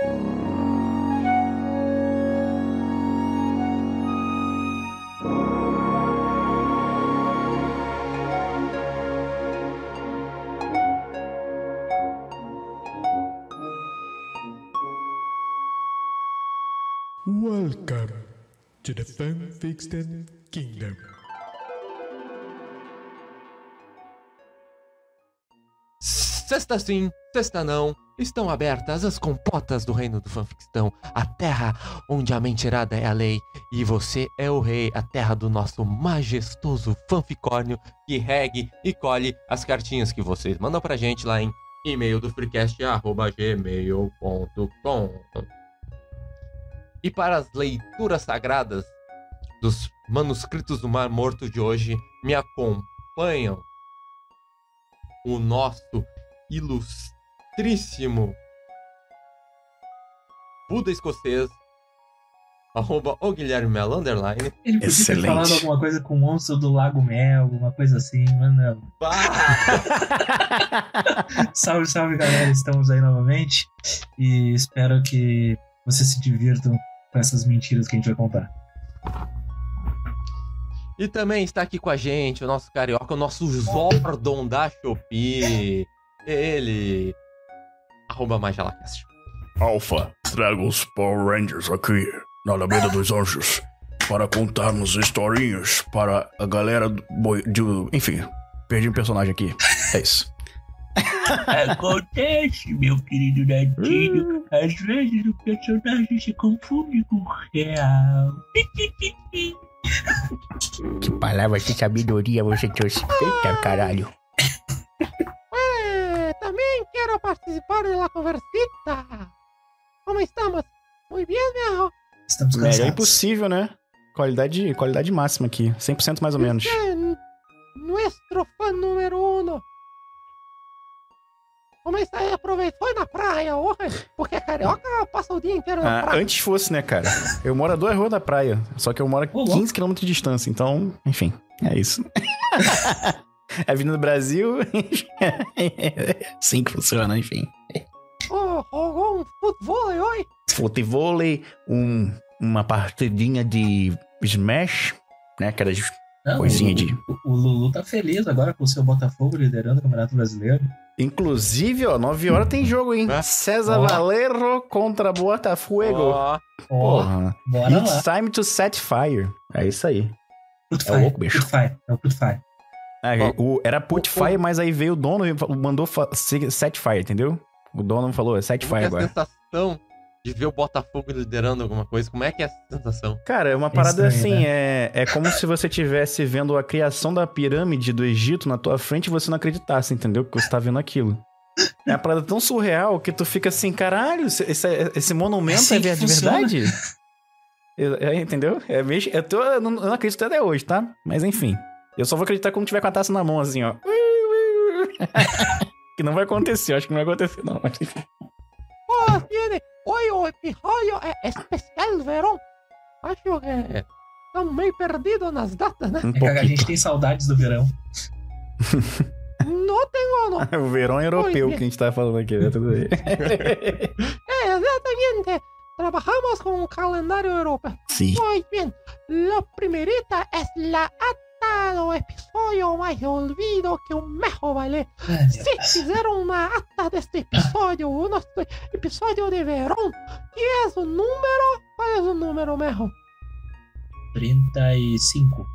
Welcome to the Fanfiction Kingdom. Sexta sim, sexta não, estão abertas as compotas do reino do fanfictão, a terra onde a mentirada é a lei e você é o rei, a terra do nosso majestoso fanficórnio que regue e colhe as cartinhas que vocês mandam pra gente lá em e-mail do freecast@gmail.com. E para as leituras sagradas dos manuscritos do Mar Morto de hoje, me acompanham o nosso ilustríssimo Buda escocês, arroba o Guilherme Melo, underline. Ele podia Excelente. ter falado alguma coisa com o monstro do Lago Mel, alguma coisa assim, mas não. Bah! salve, salve galera, estamos aí novamente e espero que vocês se divirtam com essas mentiras que a gente vai contar. E também está aqui com a gente o nosso carioca, o nosso Zordon da Shopee. Ele. Arroba Majalacast. Alpha, traga os Power Rangers aqui, na Alameda dos Anjos, para contarmos historinhas para a galera do boi. De, enfim, perdi um personagem aqui. É isso. Acontece, meu querido Netinho, às vezes o personagem se confunde com o real. Que palavra de sabedoria você trouxe. Eita caralho. Quiero participar de la conversita. ¿Cómo estamos? Muy bien, viejo. Estamos Melhor cansados. impossível, né? Qualidade, qualidade máxima aqui. 100% mais ou menos. Nuestro fan número uno. ¿Cómo está aí? Aproveitou na praia hoje? Porque carioca passa o dia inteiro na Ah, praia. antes fosse, né, cara? Eu moro a duas ruas da praia. Só que eu moro a Ô, louco. 15 km de distância. Então, enfim, é isso. é vindo do Brasil. Sim que funciona, enfim. Oh, jogou um futebol hoje? Futevôlei, um, uma partidinha de Smash, né? Aquelas Não, coisinha o, de. o, o Lulu tá feliz agora com o seu Botafogo liderando o Campeonato Brasileiro. Inclusive, ó, 9 horas tem jogo, hein? Ah. César Ó. Valerro contra Botafogo. Ó, Ó, Porra. bora It's lá. time to set fire. É isso aí. Put É o fire, louco, bicho. Put fire, é o Put fire. É, o, era put O- fire, mas aí veio o dono e mandou fa- se- set fire, entendeu? O dono falou, é set como fire é a agora. sensação de ver o Botafogo liderando alguma coisa? Como é que é essa sensação? Cara, é uma parada estranho, assim, né? é, é como se você estivesse vendo a criação da pirâmide do Egito na tua frente e você não acreditasse, entendeu? Que você tá vendo aquilo. É uma parada tão surreal que tu fica assim, caralho, esse, esse, esse monumento assim é ver- de verdade? É, é, entendeu? É mesmo, eu, tô, eu não acredito até hoje, tá? Mas enfim. Eu só vou acreditar quando tiver com a taça na mão, assim, ó. que não vai acontecer, eu acho que não vai acontecer, não. Mas enfim. Oh, tiene. O episodio é especial, verão. Acho que estamos meio perdidos nas datas, né? Um É que a gente tem saudades do verão. Não tenho, não. O verão europeu Oi, que a gente tá falando aqui, né? Tudo bem. É, exatamente. Trabajamos con un calendario europeo. Sim. Muy bien. La primerita es la do episodio mais olvido que o mejo vale. Ai, meu Se Deus. fizeram uma ata deste episódio, o nosso episódio de verão, que é o número? Qual é o número, mejo? 35.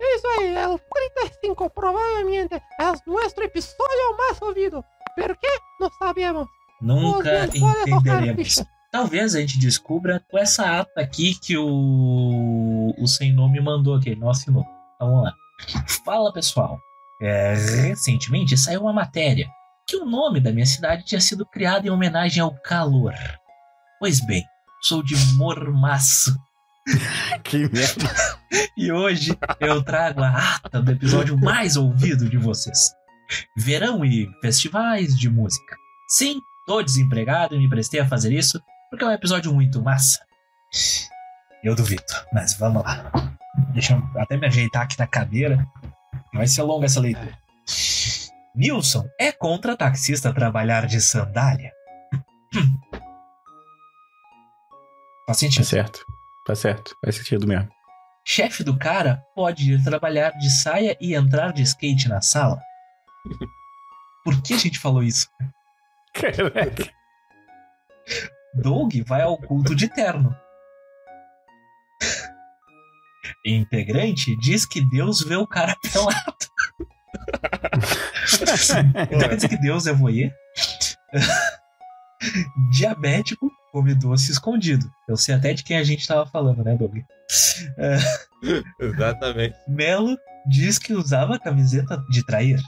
Isso aí, é o 35, provavelmente é nosso episódio mais ouvido. Por qué? Não sabemos. Nunca entenderemos. Talvez a gente descubra com essa ata aqui que o, o sem nome mandou aqui, não assinou. Então, vamos lá. Fala pessoal. É, recentemente saiu uma matéria que o nome da minha cidade tinha sido criado em homenagem ao calor. Pois bem, sou de Mormaço Que merda. e hoje eu trago a ata do episódio mais ouvido de vocês. Verão e festivais de música. Sim, tô desempregado e me prestei a fazer isso porque é um episódio muito massa. Eu duvido, mas vamos lá. Deixa eu até me ajeitar aqui na cadeira. Vai ser longa essa leitura. Nilson é contra taxista trabalhar de sandália. Faz Tá sentido. certo. Tá certo. Faz sentido mesmo. Chefe do cara pode ir trabalhar de saia e entrar de skate na sala. Por que a gente falou isso? Caraca. Doug vai ao culto de terno. Integrante diz que Deus vê o cara pelado. então quer dizer que Deus é voyeur? Diabético come doce escondido. Eu sei até de quem a gente tava falando, né, Doug? Exatamente. Melo diz que usava camiseta de trair.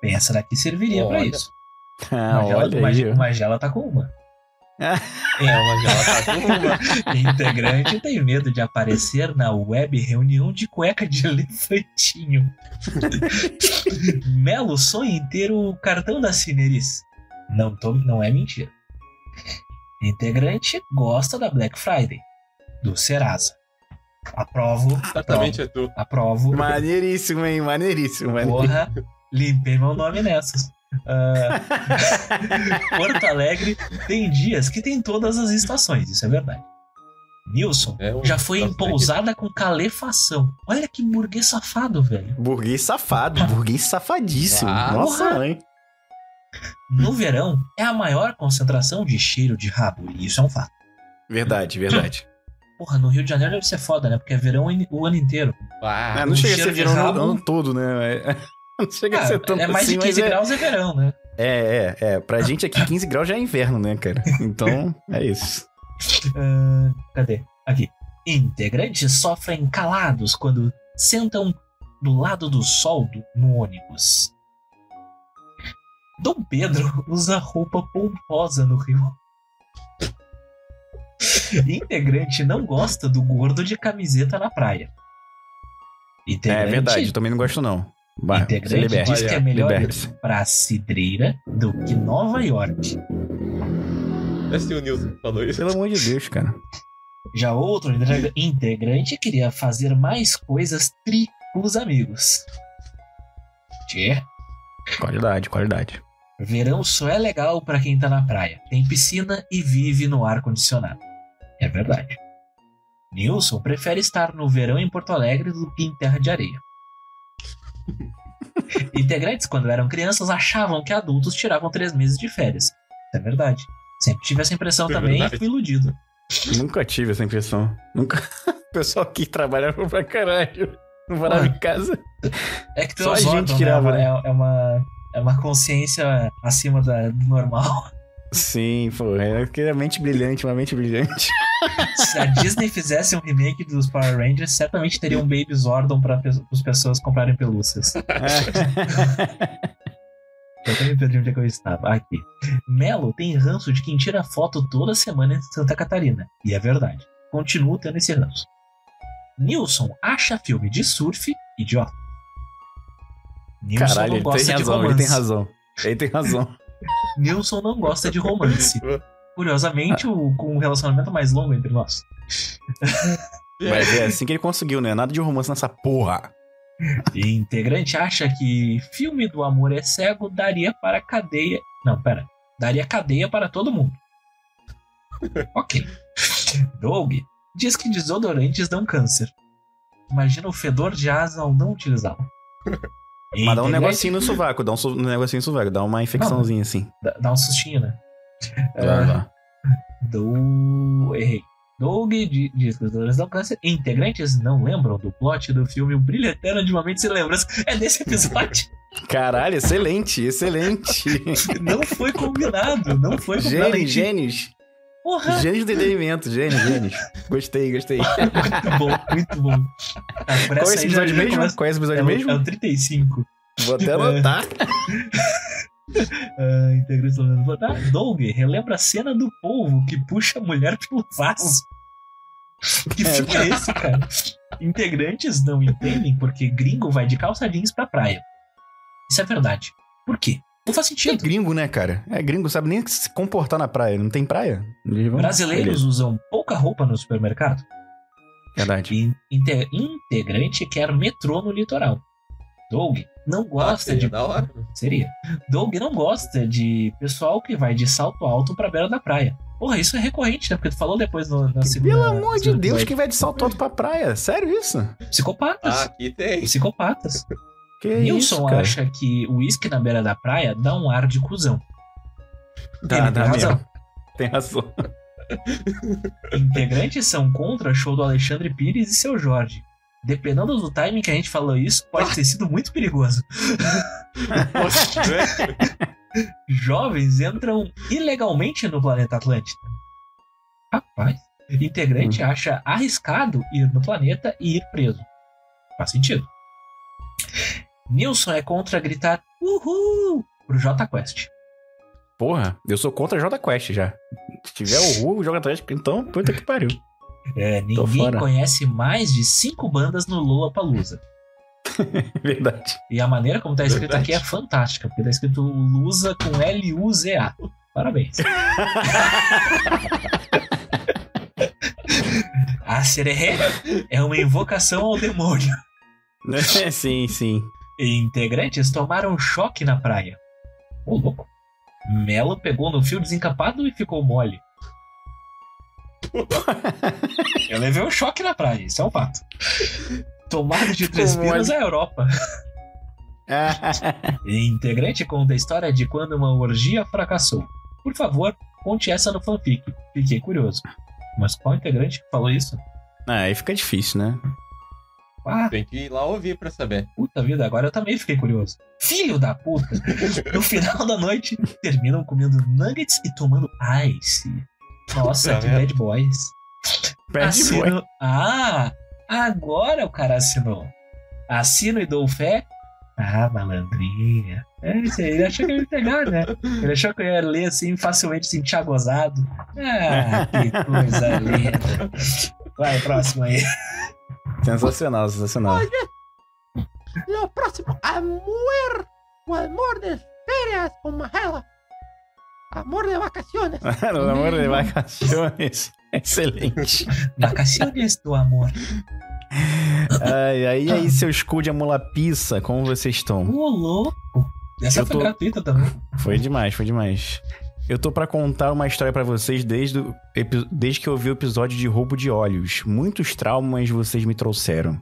Bem, essa daqui serviria pra Olha. isso. Ah, Magela, olha ó. Magela tá com uma. É, mas ela tá uma. Integrante tem medo de aparecer na web reunião de cueca de elefantinho. Melo sonha em ter o cartão da Cineris. Não, tô, não é mentira. Integrante gosta da Black Friday. Do Serasa. Aprovo. Exatamente é tu. Aprovo. Maneiríssimo, hein? Maneiríssimo. maneiríssimo. Porra, limpei meu nome nessas. Ah, Porto Alegre tem dias que tem todas as estações, isso é verdade. Nilson É um- já foi em pousada com calefação. Olha que burguês safado, velho. Burguês safado, burguês safadíssimo. Ah, Nossa, mãe. No verão é a maior concentração de cheiro de rabo, e isso é um fato. Verdade, verdade. Porra, no Rio de Janeiro deve ser foda, né? Porque é verão o ano inteiro. Ah, Ah, não um chega a ser verão rabo. no ano todo, né? É- Não chega a Ah, ser tanto é mais assim, de 15 mas é- graus é verão, né? É, é, é. Pra gente aqui, 15 graus já é inverno, né, cara? Então, é isso. Ah, cadê? Aqui. Integrantes sofrem calados quando sentam do lado do sol do- no ônibus. Dom Pedro usa roupa pomposa no Rio. Integrante não gosta do gordo de camiseta na praia. É verdade, eu também não gosto, não. Vai, Integrante diz que é melhor ir pra Cidreira do que Nova York. Esse é o Nilson falou isso. Pelo amor de Deus, cara. Já outro integra- integrante queria fazer mais coisas tri com os amigos. Tchê, Qualidade, qualidade. verão só é legal pra quem tá na praia. Tem piscina e vive no ar-condicionado. É verdade. Nilson prefere estar no verão em Porto Alegre do que em Terra de Areia. Integrantes, quando eram crianças, achavam que adultos tiravam três meses de férias. É verdade. Sempre tive essa impressão É também e verdade. fui iludido. Nunca tive essa impressão. Nunca. O pessoal aqui trabalhava pra caralho. Não parava Ué. em casa. É que tu Só é a gente Zordon, tirava, né? É uma, é uma, é uma consciência acima da- do normal. Sim, pô. Era aquela mente brilhante, uma mente brilhante. Se a Disney fizesse um remake dos Power Rangers, certamente teria um Baby Zordon para as pessoas comprarem pelúcias. Eu até me perdi onde é que eu estava. Aqui. Melo tem ranço de quem tira foto toda semana em Santa Catarina. E é verdade. Continuo tendo esse ranço. Nilson acha filme de surf idiota. Nilson Caralho, ele tem razão, ele tem razão. Ele tem razão. Nilson não gosta de romance. Curiosamente, o, com um relacionamento mais longo entre nós. Mas é assim que ele conseguiu, né? Nada de romance nessa porra. E integrante acha que filme do amor é cego daria para cadeia. Não, pera. Daria cadeia para todo mundo. ok. Doug diz que desodorantes dão câncer. Imagina o fedor de asa ao não utilizá-lo. Mas dá um negocinho no sovaco, dá um, so- um negocinho no sovaco, dá uma infecçãozinha assim. Dá, dá um sustinho, né? Dá, dá. Do. Errei. Doug di- diz que os dois dão câncer. Integrantes não lembram do plot do filme O Brilho Eterno de uma Mente Sem Lembrança. É desse episódio. Caralho, excelente, excelente. não foi combinado. Não foi combinado. Gênios, gênios. Porra! Gênios do entretenimento, gênios, gênios. Gostei, gostei. Muito bom, muito bom. Por Qual é esse episódio mesmo? começa- Qual é esse É episódio o, mesmo? é o 35. Vou até anotar. Ah, integrante falando, vou dar. Doug, relembra a cena do polvo que puxa a mulher pelo vaso. Que É. filme é esse, cara? Integrantes não entendem porque gringo vai de calça jeans pra praia. Isso é verdade. Por quê? Não faz É sentido. gringo, né, cara? É gringo, sabe nem se comportar na praia. Não tem praia? Vão- Brasileiros Beleza. usam pouca roupa no supermercado. Verdade. E inte- integrante quer metrô no litoral. Doug não gosta Seria de. da hora. Seria. Doug não gosta de pessoal que vai de salto alto pra beira da praia. Porra, isso é recorrente, né? Porque tu falou depois no, na segunda. Pelo amor de Deus, quem vai de salto alto pra praia? Sério isso? Psicopatas. Ah, aqui tem. Psicopatas. Que Nilson isso, cara? acha que o uísque na beira da praia dá um ar de cuzão. Dá, Ele dá tem razão. mesmo. Tem razão. Integrantes são contra show do Alexandre Pires e seu Jorge. Dependendo do timing que a gente falou isso, pode ter sido muito perigoso. Jovens entram ilegalmente no planeta Atlântida. Rapaz, integrante acha arriscado ir no planeta e ir preso. Faz sentido. Nilson é contra gritar uhul pro J Quest. Porra, eu sou contra Jota Quest já. Se tiver o Ru, joga atrás, então, puta que pariu. É, ninguém conhece mais de cinco bandas no Lollapalooza. Verdade. E a maneira como tá escrito Verdade. aqui é fantástica, porque tá escrito Lusa com L-U-Z-A. Parabéns. a sererê é uma invocação ao demônio. sim, sim. Integrantes tomaram choque na praia. Ô, louco. Melo pegou no fio desencapado e ficou mole. Eu levei um choque na praia, isso é um fato. Tomada de três pinos é Europa. Integrante conta a história de quando uma orgia fracassou. Por favor, conte essa no fanfic. Fiquei curioso. Mas qual integrante que falou isso? ah, aí fica difícil, né? Ah, Tem que ir lá ouvir pra saber. puta vida, agora eu também fiquei curioso. Filho da puta! No final da noite, terminam comendo nuggets e tomando ice. Nossa, que bad boys. Bad boy. Assino... Ah, agora o cara assinou. Assino e dou fé. Ah, malandrinha. É isso aí, ele achou que eu ia pegar, né? Ele achou que eu ia ler assim facilmente, assim, gozado. Ah, que coisa linda. Vai, próximo aí. Sensacional, sensacional. Lo próximo, amor. O amor de férias con Mahela. Amor de vacaciones. no amor de vacaciones. Excelente. Vacaciones do amor. Ai, aí, aí, seus cu de amulapiça, como vocês estão? Ô, louco. Essa Eu foi tô- gratuita também. Foi demais, foi demais. Eu tô pra contar uma história pra vocês desde, o desde que eu vi o episódio de roubo de olhos. Muitos traumas vocês me trouxeram.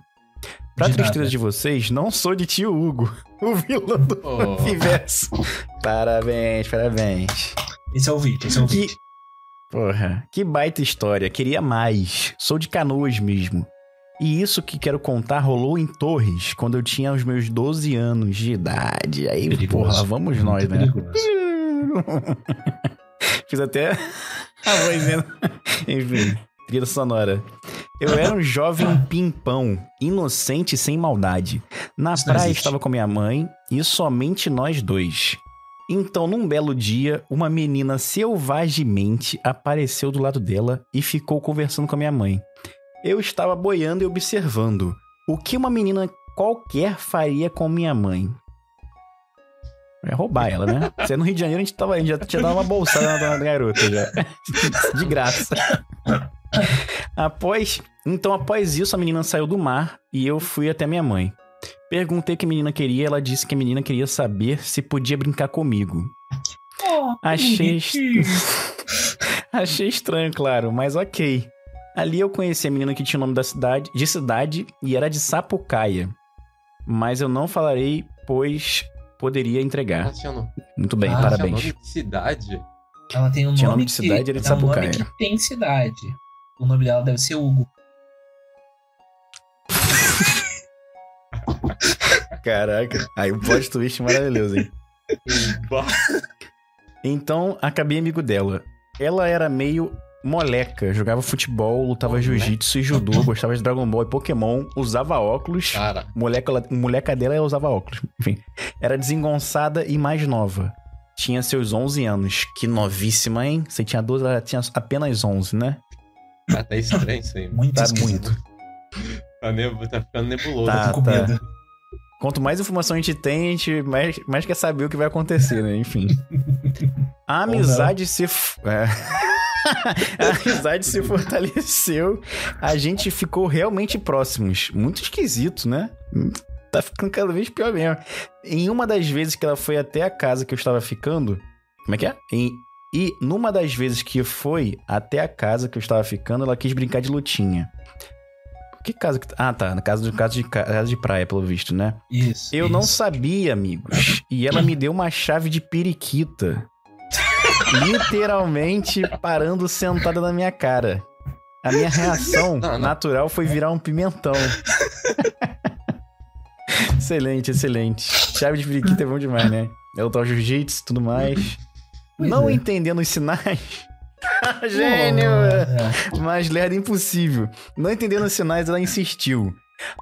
Pra De tristeza nada. de vocês, não sou de tio Hugo, o vilão do Oh. universo. Parabéns, parabéns. Esse é o vídeo, esse é o Que- vídeo. Porra, que baita história. Queria mais. Sou de canoas mesmo. E isso que quero contar rolou em Torres, quando eu tinha os meus 12 anos de idade. Aí, Perigoso. porra, vamos nós, Muito né? perigoso. Fiz até a vozinha. Enfim, trilha sonora. Eu era um jovem pimpão, inocente e sem maldade. Na Isso praia estava com minha mãe e somente nós dois. Então, num belo dia, uma menina selvagemente apareceu do lado dela e ficou conversando com a minha mãe. Eu estava boiando e observando. O que uma menina qualquer faria com minha mãe? É roubar ela, né? Se é no Rio de Janeiro, a gente, tava, a gente já tinha dado uma bolsada na, na garota já. De graça. Após. Então, após isso, a menina saiu do mar e eu fui até minha mãe. Perguntei o que a menina queria, ela disse que a menina queria saber se podia brincar comigo. Oh, Achei. Achei estranho, claro, mas ok. Ali eu conheci a menina que tinha o nome da cidade, de cidade e era de Sapucaia. Mas eu não falarei, pois poderia entregar. Muito bem, Ah, tinha parabéns. nome de cidade. Ela tem um Tinha nome, nome de cidade, que, era de é um nome que tem cidade. O nome dela deve ser Hugo. Caraca. Aí o plot twist maravilhoso, hein? Então, acabei amigo dela. Ela era meio moleca, jogava futebol, lutava jiu-jitsu e judô, gostava de Dragon Ball e Pokémon, usava óculos. Cara, Moleca, moleca dela usava óculos. Enfim, era desengonçada e mais nova. Tinha seus 11 anos. Que novíssima, hein? Você tinha 12, ela tinha apenas 11, né? tá, tá estranho isso aí. Muito Tá esquisito. muito. Tá, neb- tá ficando nebuloso. Tá. Tô com medo. Quanto mais informação a gente tem, a gente mais, mais quer saber o que vai acontecer, né? Enfim. A amizade se. f- é. A amizade se fortaleceu. A gente ficou realmente próximos. Muito esquisito, né? Tá ficando cada vez pior mesmo. Em uma das vezes que ela foi até a casa que eu estava ficando. Como é que é? Em, E numa das vezes que foi até a casa que eu estava ficando, ela quis brincar de lutinha. Que casa que. Ah, tá. Na casa de, casa de, casa de praia, pelo visto, né? Isso. Eu não isso. sabia, amigos. E ela me deu uma chave de periquita. Literalmente parando sentada na minha cara. A minha reação Não, não. natural foi virar um pimentão. excelente, excelente. Chave de periquita é bom demais, né? Ela tá jiu-jitsu e tudo mais. Pois não é. entendendo os sinais. Gênio! É. Mas lerda impossível. Não entendendo os sinais, ela insistiu.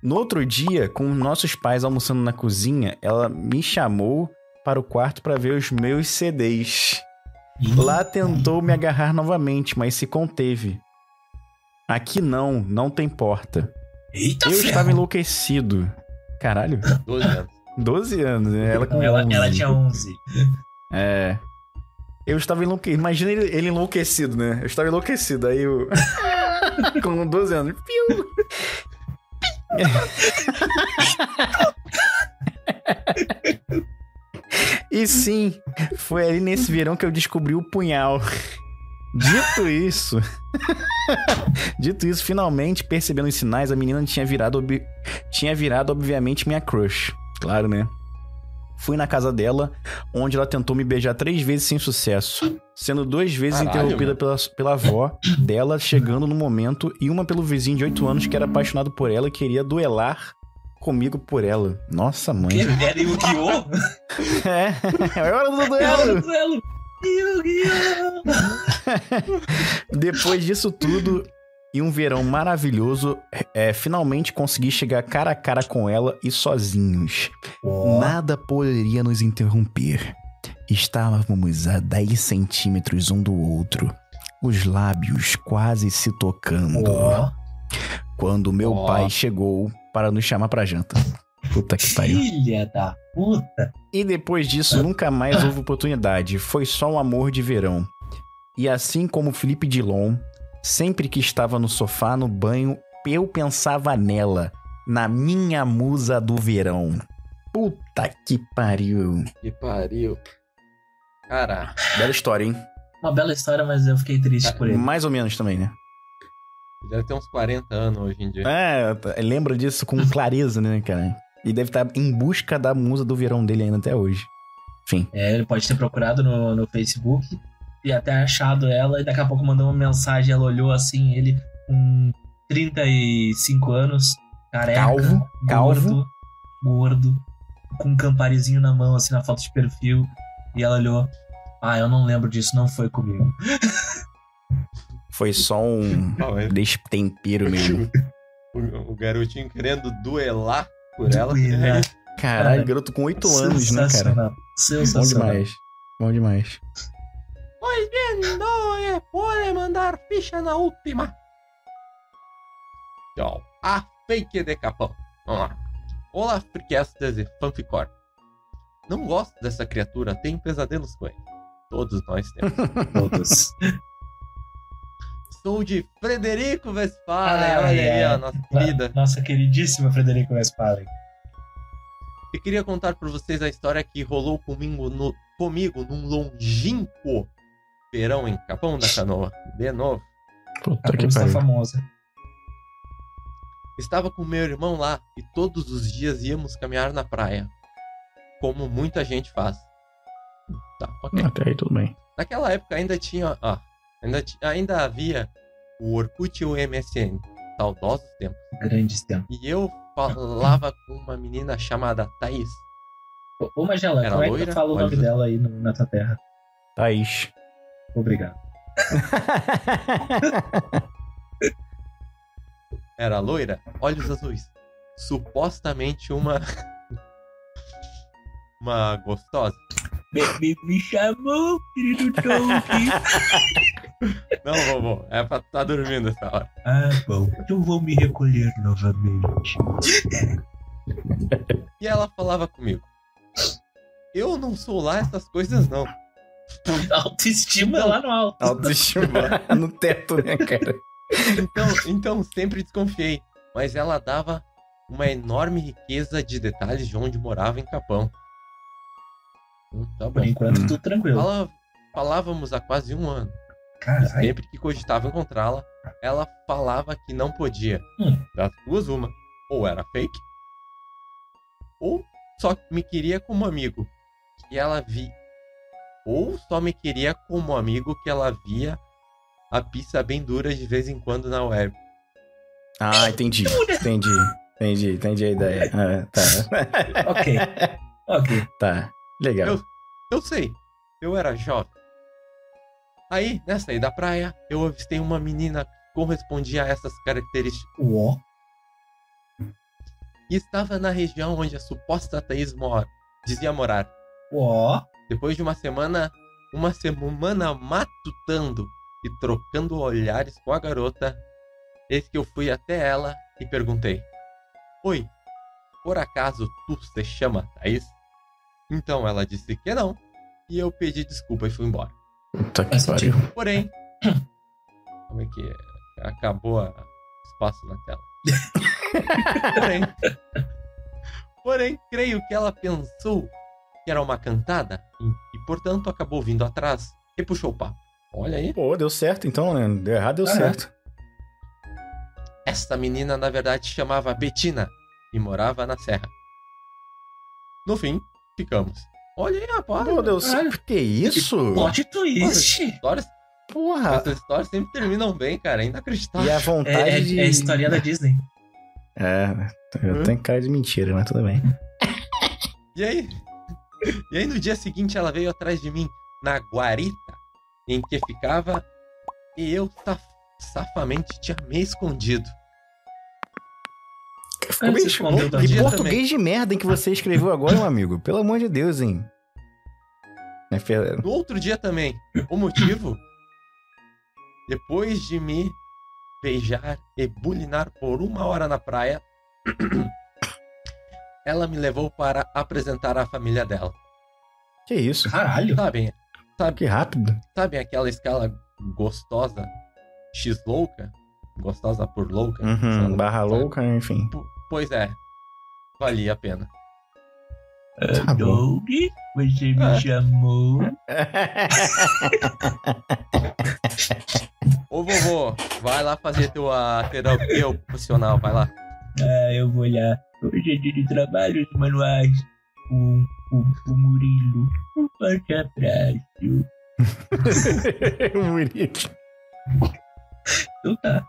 No outro dia, com nossos pais almoçando na cozinha, ela me chamou para o quarto para ver os meus CDs. Lá tentou me agarrar novamente, mas se conteve. Aqui não, não tem porta. Eita, Eu ferro. estava enlouquecido. Caralho, 12 anos. 12 anos, né? Ela com ela, ela 11. tinha 11. É. Eu estava enlouquecido. Imagina ele, ele enlouquecido, né? Eu estava enlouquecido. Aí eu. Com 12 anos. Piu! e sim, foi ali nesse verão que eu descobri o punhal. Dito isso. Dito isso, finalmente, percebendo os sinais, a menina tinha virado, ob- tinha virado obviamente, minha crush. Claro, né? Fui na casa dela, onde ela tentou me beijar três vezes sem sucesso, sendo duas vezes Caralho, interrompida mano. pela, pela avó dela chegando no momento e uma pelo vizinho de 8 anos que era apaixonado por ela e queria duelar comigo por ela. Nossa, mãe. Que? Era Yu-Gi-Oh! É, é hora do duelo. Yu-Gi-Oh! Depois disso tudo e um verão maravilhoso, é, finalmente consegui chegar cara a cara com ela e sozinhos. Ó, Nada poderia nos interromper. Estávamos a 10 centímetros um do outro, os lábios quase se tocando. ó. Quando meu Ó. pai chegou para nos chamar pra janta. Puta que pariu. Filha da puta. E depois disso, nunca mais houve oportunidade. Foi só um amor de verão. E assim como Felipe Dilon, sempre que estava no sofá, no banho, eu pensava nela, na minha musa do verão. Puta que pariu. Que pariu. Cara, Bela história, hein? Uma bela história, mas eu fiquei triste por ele. Mais ou menos também, né? Deve ter uns 40 anos hoje em dia. É, lembra disso com clareza, né, cara? E deve estar em busca da musa do verão dele ainda até hoje. Enfim. É, ele pode ter procurado no, no Facebook e até achado ela e daqui a pouco mandou uma mensagem. Ela olhou assim, ele com 35 anos, careca, Calvo, calvo. gordo, gordo, com um camparizinho na mão, assim, na foto de perfil. E ela olhou. Ah, eu não lembro disso, não foi comigo. Foi só um Ah, mas destempero mesmo. o, o garotinho querendo duelar por ela. Duelar. Caralho, Cara, garoto com 8 anos, né, cara? Sensacional. Bom demais. Bom demais. Pois bien, no eh, puede mandar ficha na última. Tchau. A fake de Capão. Vamos lá. Olá, freakasters e fanficor. Não gosto dessa criatura, tenho pesadelos com ele. Todos nós temos. Todos. Sou de Frederico Westphalen. Ah, olha é. aí, ó, nossa querida. Nossa queridíssima Frederico Westphalen. E queria contar pra vocês a história que rolou comigo, no, comigo num longínquo verão em Capão da Canoa. De novo. Puta A música famosa. Estava com meu irmão lá e todos os dias íamos caminhar na praia. Como muita gente faz. Tá, ok. Até aí tudo bem. Naquela época ainda tinha. Ah, ainda, ainda havia o Orkut e o MSN. Saudosos tempos. Grandes tempos. E eu falava com uma menina chamada Thaís. Ô, Magela, Era como é que loira? tu fala o nome dela aí no- na tua terra? Thaís. Obrigado. Era loira, olhos azuis. Supostamente uma. uma gostosa. Me, me, me chamou, querido Tolkien. Não, vovô, é pra tá dormindo essa hora. ah, bom. Eu vou me recolher novamente. E ela falava comigo. Eu não sou lá essas coisas, não. Autoestima lá no alto. Autoestima no teto, né, cara? Então, então sempre desconfiei. Mas ela dava uma enorme riqueza de detalhes de onde morava em Capão. Hum, tá bom. Por enquanto, tudo tranquilo. Fala, falávamos há quase um ano. Caralho. sempre que cogitava encontrá-la, ela falava que não podia. Hum. Das duas, uma. Ou era fake, ou só me queria como amigo. Que ela vi. Ou só me queria como amigo que ela via a pista bem dura de vez em quando na web. Ah, entendi. Entendi. Entendi, entendi a ideia. Ah, tá. Ok. Ok. Tá. Legal. Eu- Eu sei, eu era jovem. Aí, nessa aí da praia, eu avistei uma menina que correspondia a essas características. Uó. E estava na região onde a suposta Thaís mora, dizia morar. Uó. Depois de uma semana, uma semana matutando e trocando olhares com a garota, eis que eu fui até ela e perguntei: Oi, por acaso tu se chama Thaís? Então ela disse que não, e eu pedi desculpa e fui embora. Puta que pariu. Porém, como é que é? Acabou a- o espaço na tela. Porém, porém, creio que ela pensou que era uma cantada e, e, portanto, acabou vindo atrás e puxou o papo. Olha aí, Pô, deu certo então, né? Deu errado, deu Ah, é. certo. essa menina na verdade chamava Betina e morava na Serra. No fim, ficamos. Olha aí, rapaz. Pô, deu Caralho. Que isso? Plot twist. Histórias, Porra. essas histórias sempre terminam bem, cara. É inacreditável. E a É, vontade é, de... é a historinha da Disney. É, eu Hã? tenho cara de mentira, mas tudo bem. E aí? E aí no dia seguinte ela veio atrás de mim na guarita em que ficava e eu saf- safamente tinha me escondido. Ficou bem dia português de merda em que você escreveu agora, meu amigo. Pelo amor de Deus, hein? É, fe- No outro dia também. O motivo? Depois de me beijar e bulinar por uma hora na praia, ela me levou para apresentar a família dela. Que isso? Caralho. Sabem, Que rápido. sabem aquela escala gostosa X louca? Gostosa por louca? Uhum, barra sabe? louca, enfim. P- Pois é. Valia a pena. Tá bom. Doug, você me Ah. chamou. Ô vovô, vai lá fazer tua terapia ocupacional, vai lá. Ah, eu vou lá. Hoje é dia de trabalhos manuais. Com o, o Murilo. Um forte abraço. Bonito. Então tá.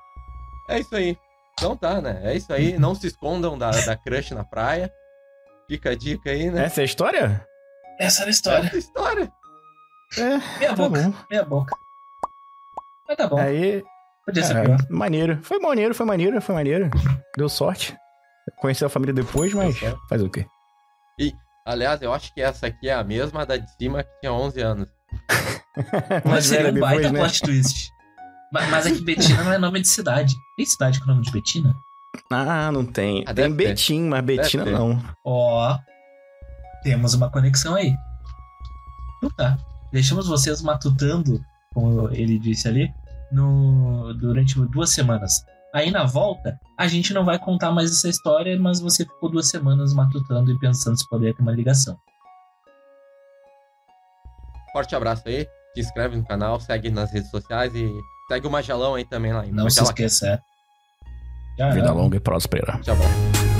É isso aí. Então tá, né? É isso aí. Não se escondam da, da crush na praia. Fica a dica aí, né? Essa é a história? Essa era a história. Essa história. É, Meia tá boca. bom. Meia boca. Mas tá bom. Aí, Podia ser caralho, pior. maneiro. Foi maneiro, foi maneiro, foi maneiro. Deu sorte. Conheci a família depois, mas faz o quê? Aliás, eu acho que essa aqui é a mesma da de cima que tinha 11 anos. Mas seria velha um baita né? plot twist. Ma- Mas é que Betina não é nome de cidade. Tem cidade com nome de Betina? Ah, não tem. Ah, tem. Betim, mas Betina não. Ó. Temos uma conexão aí. Então tá. Deixamos vocês matutando, como ele disse ali, no, durante duas semanas. Aí na volta, a gente não vai contar mais essa história, mas você ficou duas semanas matutando e pensando se poderia ter uma ligação. Forte abraço aí. Se inscreve no canal, segue nas redes sociais e segue o Magelão aí também lá. em Não se esqueça. é. Vida longa e próspera. Tchau, bom.